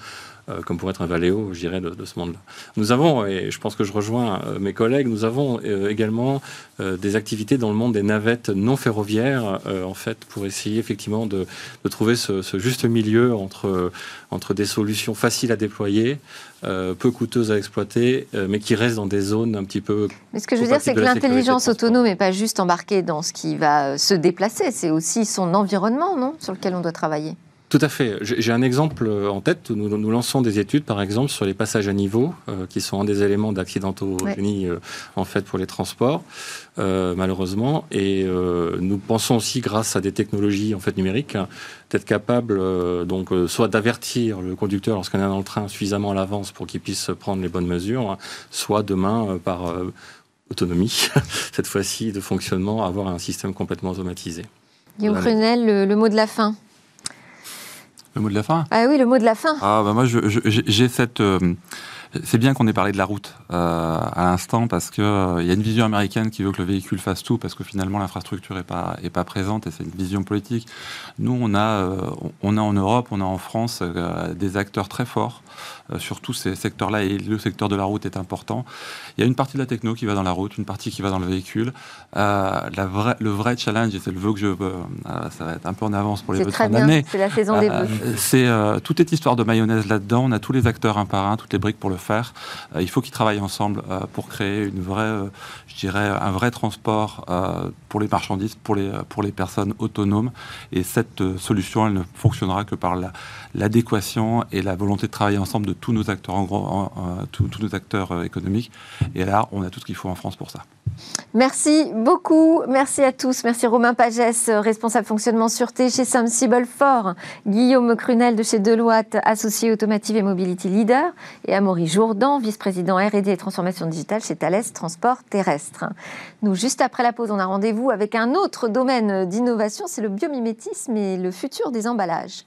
comme pour être un Valeo, je dirais, de, ce monde-là. Nous avons, et je pense que je rejoins euh, mes collègues, nous avons euh, également des activités dans le monde des navettes non ferroviaires, en fait, pour essayer effectivement de, trouver ce, juste milieu entre, entre des solutions faciles à déployer, peu coûteuses à exploiter, mais qui restent dans des zones un petit peu. Mais ce que je veux dire, c'est que l'intelligence autonome n'est pas juste embarquée dans ce qui va se déplacer, c'est aussi son environnement, non, sur lequel on doit travailler. Tout à fait. J'ai un exemple en tête. Nous, nous, lançons des études, par exemple, sur les passages à niveau, qui sont un des éléments d'accidentogénie en fait pour les transports, malheureusement. Et nous pensons aussi, grâce à des technologies en fait numériques, d'être capable donc soit d'avertir le conducteur lorsqu'on est dans le train suffisamment à l'avance pour qu'il puisse prendre les bonnes mesures, soit demain par autonomie, cette fois-ci de fonctionnement, avoir un système complètement automatisé. Guillaume Prunel, le, mot de la fin. Le mot de la fin? Ah oui, le mot de la fin. Ah bah moi, j'ai cette... Euh, c'est bien qu'on ait parlé de la route euh, à l'instant parce qu'il euh, y a une vision américaine qui veut que le véhicule fasse tout parce que finalement l'infrastructure n'est pas, est pas présente et c'est une vision politique. Nous, on a, on a en Europe, on a en France des acteurs très forts euh, sur tous ces secteurs-là, et le secteur de la route est important. Il y a une partie de la techno qui va dans la route, une partie qui va dans le véhicule. Euh, le vrai challenge, et c'est le vœu que je veux, euh, ça va être un peu en avance pour les vœux de fin d'année. C'est la saison des vœux. c'est toute cette histoire de mayonnaise là-dedans. On a tous les acteurs un par un, toutes les briques pour le faire. il faut qu'ils travaillent ensemble pour créer une vraie, je dirais, un vrai transport pour les marchandises, pour les, pour les personnes autonomes. Et cette solution, elle ne fonctionnera que par l'adéquation et la volonté de travailler ensemble de tous nos acteurs, en gros, tous, nos acteurs euh, économiques. Et là, on a tout ce qu'il faut en France pour ça. Merci beaucoup. Merci à tous. Merci Romain Pagès, responsable fonctionnement sûreté chez Sensible Fort, Guillaume Crunel de chez Deloitte, associé Automotive et Mobility Leader, et Amaury Jourdan, vice-président R&D et transformation digitale chez Thales Transport Terrestre. Nous, juste après la pause, on a rendez-vous avec un autre domaine d'innovation, c'est le biomimétisme et le futur des emballages.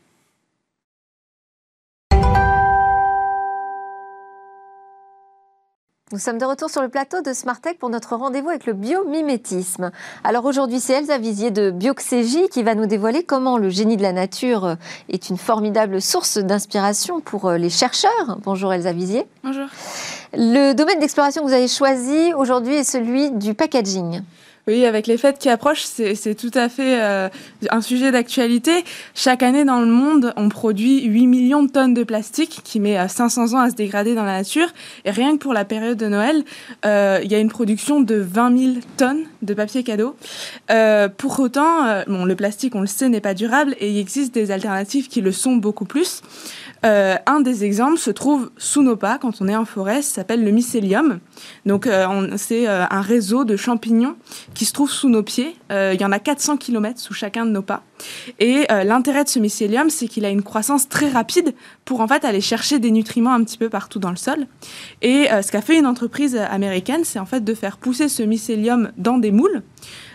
Nous sommes de retour sur le plateau de Smartech pour notre rendez-vous avec le biomimétisme. Alors aujourd'hui, c'est Elsa Visier de Bioxégie qui va nous dévoiler comment le génie de la nature est une formidable source d'inspiration pour les chercheurs. Bonjour Elsa Visier. Bonjour. Le domaine d'exploration que vous avez choisi aujourd'hui est celui du packaging. Oui, avec les fêtes qui approchent, c'est tout à fait euh, un sujet d'actualité. Chaque année dans le monde, on produit 8 millions de tonnes de plastique qui met 500 ans à se dégrader dans la nature. Et rien que pour la période de Noël, euh, il y a une production de 20 000 tonnes de papier cadeau. Euh, pour autant, euh, bon, le plastique, on le sait, n'est pas durable et il existe des alternatives qui le sont beaucoup plus. Euh, un des exemples se trouve sous nos pas quand on est en forêt, s'appelle le mycélium. Donc euh, c'est euh, un réseau de champignons qui se trouve sous nos pieds. il y en a 400 km sous chacun de nos pas. Et l'intérêt de ce mycélium, c'est qu'il a une croissance très rapide pour en fait aller chercher des nutriments un petit peu partout dans le sol. Et ce qu'a fait une entreprise américaine, c'est en fait de faire pousser ce mycélium dans des moules.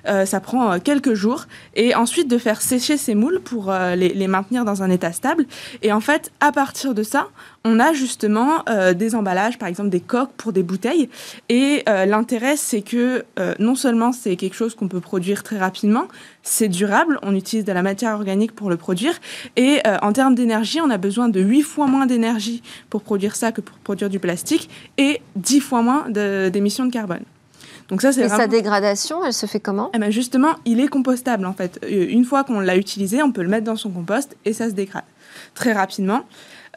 Euh, ça prend euh, quelques jours. Et ensuite de faire sécher ces moules pour euh, les, maintenir dans un état stable. Et en fait, à partir de ça, on a justement des emballages, par exemple des coques pour des bouteilles. Et l'intérêt, c'est que non seulement c'est quelque chose qu'on peut produire très rapidement, c'est durable, on utilise de la matière organique pour le produire. Et en termes d'énergie, on a besoin de 8 fois moins d'énergie pour produire ça que pour produire du plastique et 10 fois moins d'émissions de carbone. Donc ça, c'est Et sa dégradation, elle se fait comment? Eh ben Justement, il est compostable en fait. Euh, une fois qu'on l'a utilisé, on peut le mettre dans son compost et ça se dégrade très rapidement.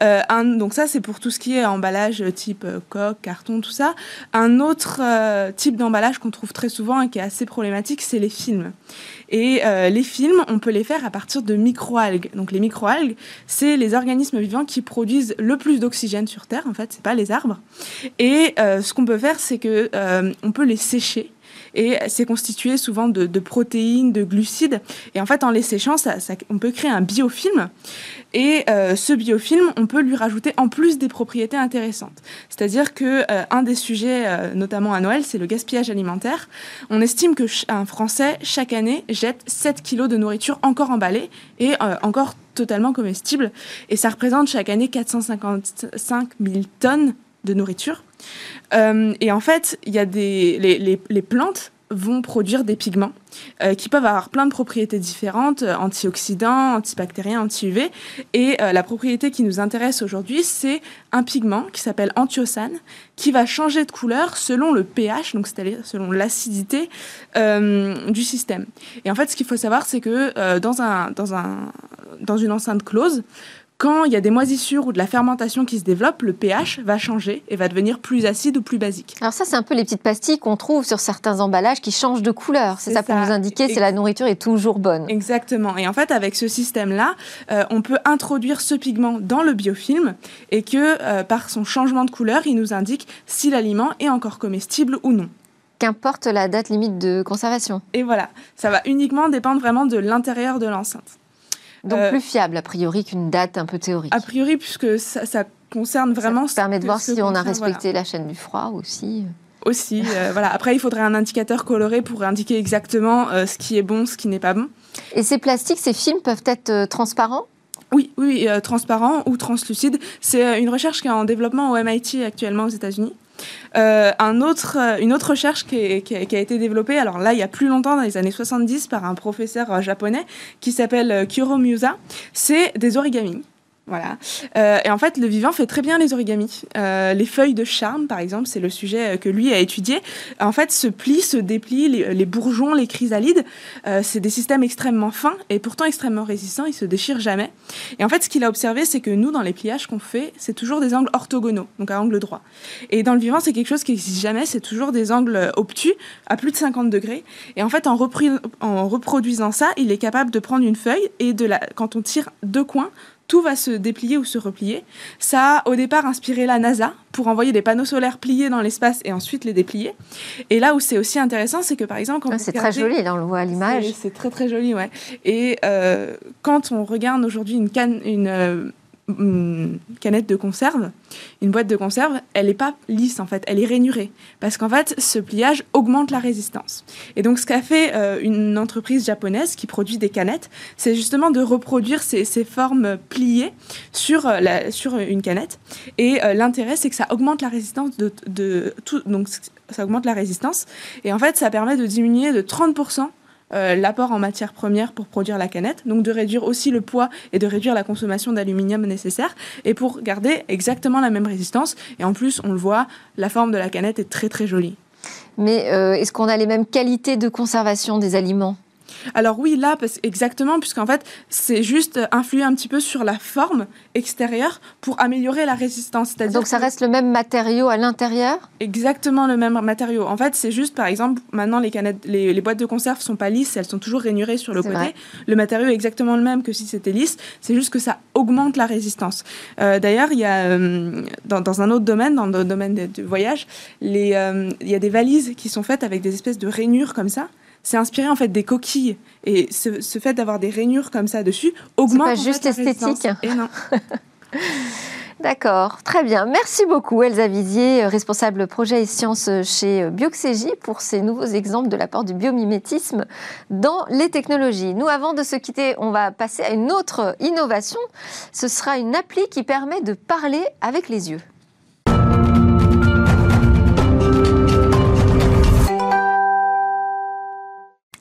Euh, donc ça, c'est pour tout ce qui est emballage type euh, coque, carton, tout ça. Un autre euh, type d'emballage qu'on trouve très souvent et qui est assez problématique, c'est les films. Et les films, on peut les faire à partir de microalgues. Donc les microalgues, c'est les organismes vivants qui produisent le plus d'oxygène sur Terre. En fait, c'est pas les arbres. Et ce qu'on peut faire, c'est que on peut les sécher et c'est constitué souvent de, protéines, de glucides. Et en fait, en les séchant, on peut créer un biofilm. Et euh, ce biofilm, on peut lui rajouter en plus des propriétés intéressantes. C'est-à-dire que euh, un des sujets, euh, notamment à Noël, c'est le gaspillage alimentaire. On estime que un Français chaque année jette 7 kilos de nourriture encore emballée et encore totalement comestible. Et ça représente chaque année 455 000 tonnes de nourriture. Euh, et en fait, il y a des, les, les, plantes vont produire des pigments euh, qui peuvent avoir plein de propriétés différentes, euh, antioxydants, antibactériens, anti-UV. Et la propriété qui nous intéresse aujourd'hui, c'est un pigment qui s'appelle antiossane, qui va changer de couleur selon le pH, donc c'est-à-dire selon l'acidité du système. Et en fait, ce qu'il faut savoir, c'est que dans, un, dans, un, dans une enceinte close, quand il y a des moisissures ou de la fermentation qui se développe, le pH va changer et va devenir plus acide ou plus basique. Alors ça, c'est un peu les petites pastilles qu'on trouve sur certains emballages qui changent de couleur. C'est ça, pour nous indiquer si la nourriture est toujours bonne. Exactement. Et en fait, avec ce système-là, euh, on peut introduire ce pigment dans le biofilm et que euh, par son changement de couleur, il nous indique si l'aliment est encore comestible ou non qu'importe la date limite de conservation. Et voilà, ça va uniquement dépendre vraiment de l'intérieur de l'enceinte. Donc euh, plus fiable a priori qu'une date un peu théorique. A priori, puisque ça, concerne vraiment. Ça permet de voir si on a respecté la chaîne du froid aussi. Aussi, euh, voilà. Après, il faudrait un indicateur coloré pour indiquer exactement euh, ce qui est bon, ce qui n'est pas bon. Et ces plastiques, ces films peuvent être transparents? Oui, oui, transparents ou translucides. C'est une recherche qui est en développement au MIT actuellement aux États-Unis. Euh, euh, une autre recherche qui, a été développée, alors là, il y a plus longtemps, dans les années 70, par un professeur euh, japonais qui s'appelle Kuro Musa, c'est des origamis. Voilà. Euh, et en fait, le vivant fait très bien les origamis. Euh, les feuilles de charme, par exemple, c'est le sujet que lui a étudié. En fait, se plient, se déplient, les, bourgeons, les chrysalides, euh, c'est des systèmes extrêmement fins et pourtant extrêmement résistants. Ils se déchirent jamais. Et en fait, ce qu'il a observé, c'est que nous, dans les pliages qu'on fait, c'est toujours des angles orthogonaux, donc à angle droit. Et dans le vivant, c'est quelque chose qui n'existe jamais. C'est toujours des angles obtus à plus de 50 degrés. Et en fait, en, en reproduisant ça, il est capable de prendre une feuille et de la, quand on tire deux coins, tout va se déplier ou se replier. Ça a au départ inspiré la NASA pour envoyer des panneaux solaires pliés dans l'espace et ensuite les déplier. Et là où c'est aussi intéressant, c'est que par exemple... Ah, c'est très joli, on le voit à l'image. C'est très très joli, ouais. Et euh, quand on regarde aujourd'hui une, canne, une, euh, une canette de conserve, une boîte de conserve, elle n'est pas lisse en fait, elle est rainurée. Parce qu'en fait, ce pliage augmente la résistance. Et donc, ce qu'a fait euh, une entreprise japonaise qui produit des canettes, c'est justement de reproduire ces, formes pliées sur, euh, sur une canette. Et euh, l'intérêt, c'est que ça augmente la résistance. Donc, ça augmente la résistance. Et en fait, ça permet de diminuer de 30% euh, l'apport en matière première pour produire la canette, donc de réduire aussi le poids et de réduire la consommation d'aluminium nécessaire, et pour garder exactement la même résistance. Et en plus, on le voit, la forme de la canette est très très jolie. Mais euh, est-ce qu'on a les mêmes qualités de conservation des aliments? Alors oui, là, parce, exactement, puisqu'en fait, c'est juste influer un petit peu sur la forme extérieure pour améliorer la résistance. Donc ça reste le même matériau à l'intérieur? Exactement le même matériau. En fait, c'est juste, par exemple, maintenant, les, canettes, les, boîtes de conserve sont pas lisses, elles sont toujours rainurées sur le côté. Le matériau est exactement le même que si c'était lisse, c'est juste que ça augmente la résistance. Euh, d'ailleurs, il y a, euh, dans, un autre domaine, dans le domaine du voyage, euh, il y a des valises qui sont faites avec des espèces de rainures comme ça c'est inspiré en fait des coquilles. Et ce, fait d'avoir des rainures comme ça dessus augmente. C'est pas juste esthétique. Et non. D'accord, très bien. Merci beaucoup Elsa Vizier, responsable projet et sciences chez Bioxégie, pour ces nouveaux exemples de l'apport du biomimétisme dans les technologies. Nous, avant de se quitter, on va passer à une autre innovation. Ce sera une appli qui permet de parler avec les yeux.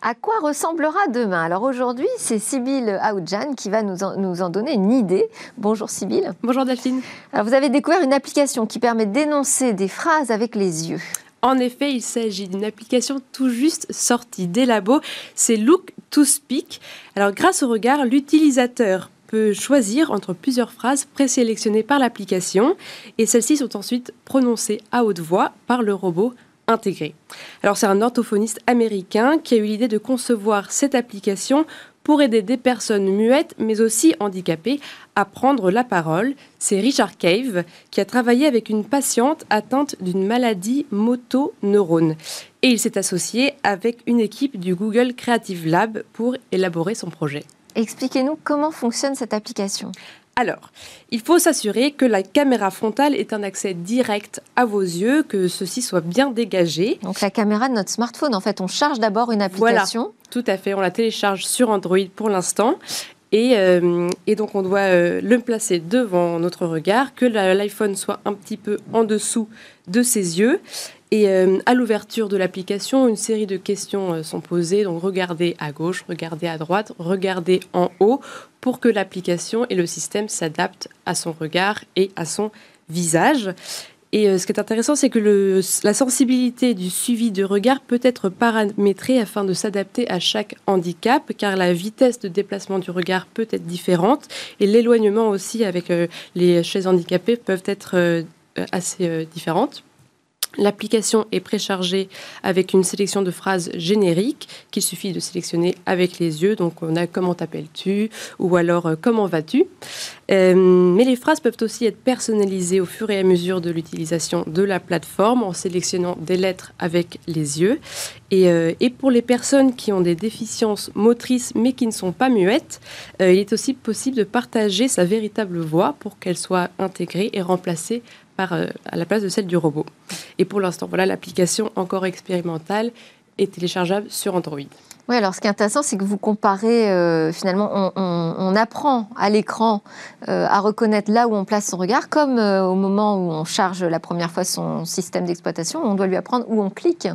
À quoi ressemblera demain Alors aujourd'hui, c'est Sybille Aoudjan qui va nous en, nous en, donner une idée. Bonjour Sybille. Bonjour Delphine. Alors vous avez découvert une application qui permet d'énoncer des phrases avec les yeux. En effet, il s'agit d'une application tout juste sortie des labos. C'est Look to Speak. Alors grâce au regard, l'utilisateur peut choisir entre plusieurs phrases présélectionnées par l'application et celles-ci sont ensuite prononcées à haute voix par le robot Alors c'est un orthophoniste américain qui a eu l'idée de concevoir cette application pour aider des personnes muettes mais aussi handicapées à prendre la parole. C'est Richard Cave qui a travaillé avec une patiente atteinte d'une maladie motoneurone et il s'est associé avec une équipe du Google Creative Lab pour élaborer son projet. Expliquez-nous comment fonctionne cette application. Alors, il faut s'assurer que la caméra frontale est un accès direct à vos yeux, que ceci soit bien dégagé. Donc la caméra de notre smartphone, en fait, on charge d'abord une application. Voilà, tout à fait, on la télécharge sur Android pour l'instant. Et, euh, donc on doit euh, le placer devant notre regard, que l'iPhone soit un petit peu en dessous de ses yeux. Et euh, à l'ouverture de l'application, une série de questions sont posées. Donc regardez à gauche, regardez à droite, regardez en haut pour que l'application et le système s'adaptent à son regard et à son visage. Et euh, ce qui est intéressant, c'est que la sensibilité du suivi de regard peut être paramétrée afin de s'adapter à chaque handicap, car la vitesse de déplacement du regard peut être différente et l'éloignement aussi avec euh, les chaises handicapées peuvent être euh, assez différentes. L'application est préchargée avec une sélection de phrases génériques qu'il suffit de sélectionner avec les yeux. Donc on a comment t'appelles-tu ou alors euh, comment vas-tu. Euh, mais les phrases peuvent aussi être personnalisées au fur et à mesure de l'utilisation de la plateforme en sélectionnant des lettres avec les yeux. Et, euh, et, pour les personnes qui ont des déficiences motrices mais qui ne sont pas muettes, il est aussi possible de partager sa véritable voix pour qu'elle soit intégrée et remplacée euh, à la place de celle du robot. Et pour l'instant, voilà, l'application encore expérimentale est téléchargeable sur Android. Oui, alors ce qui est intéressant, c'est que vous comparez, euh, finalement, on, apprend à l'écran euh, à reconnaître là où on place son regard, comme au moment où on charge la première fois son système d'exploitation, on doit lui apprendre où on clique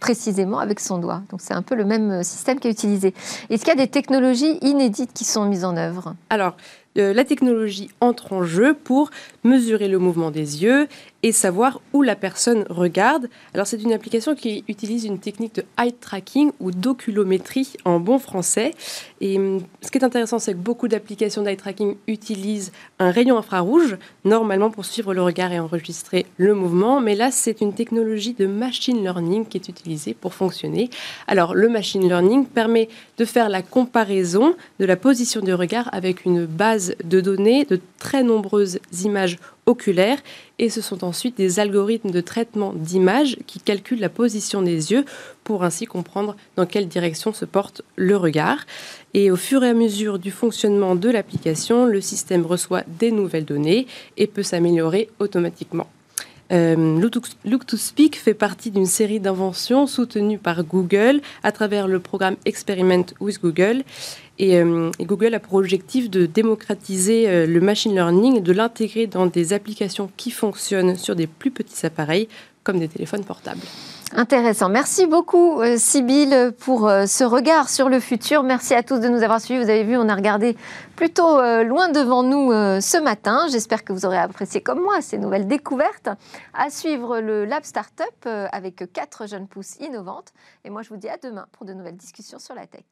précisément avec son doigt. Donc c'est un peu le même système qui est utilisé. Est-ce qu'il y a des technologies inédites qui sont mises en œuvre? Alors, la technologie entre en jeu pour mesurer le mouvement des yeux et savoir où la personne regarde. Alors c'est une application qui utilise une technique de eye tracking ou d'oculométrie en bon français. Et hum, ce qui est intéressant, c'est que beaucoup d'applications d'eye tracking utilisent un rayon infrarouge, normalement pour suivre le regard et enregistrer le mouvement. Mais là, c'est une technologie de machine learning qui est utilisée pour fonctionner. Alors le machine learning permet de faire la comparaison de la position du regard avec une base de données de très nombreuses images oculaires et ce sont ensuite des algorithmes de traitement d'images qui calculent la position des yeux pour ainsi comprendre dans quelle direction se porte le regard. Et au fur et à mesure du fonctionnement de l'application, le système reçoit des nouvelles données et peut s'améliorer automatiquement. Euh, Look to Speak fait partie d'une série d'inventions soutenues par Google à travers le programme Experiment with Google. Euh, et, Google a pour objectif de démocratiser euh, le machine learning et de l'intégrer dans des applications qui fonctionnent sur des plus petits appareils comme des téléphones portables. Intéressant. Merci beaucoup, euh, Sybille, pour ce regard sur le futur. Merci à tous de nous avoir suivis. Vous avez vu, on a regardé plutôt loin devant nous ce matin. J'espère que vous aurez apprécié, comme moi, ces nouvelles découvertes. À suivre le Lab Startup avec quatre jeunes pousses innovantes. Et moi, je vous dis à demain pour de nouvelles discussions sur la tech.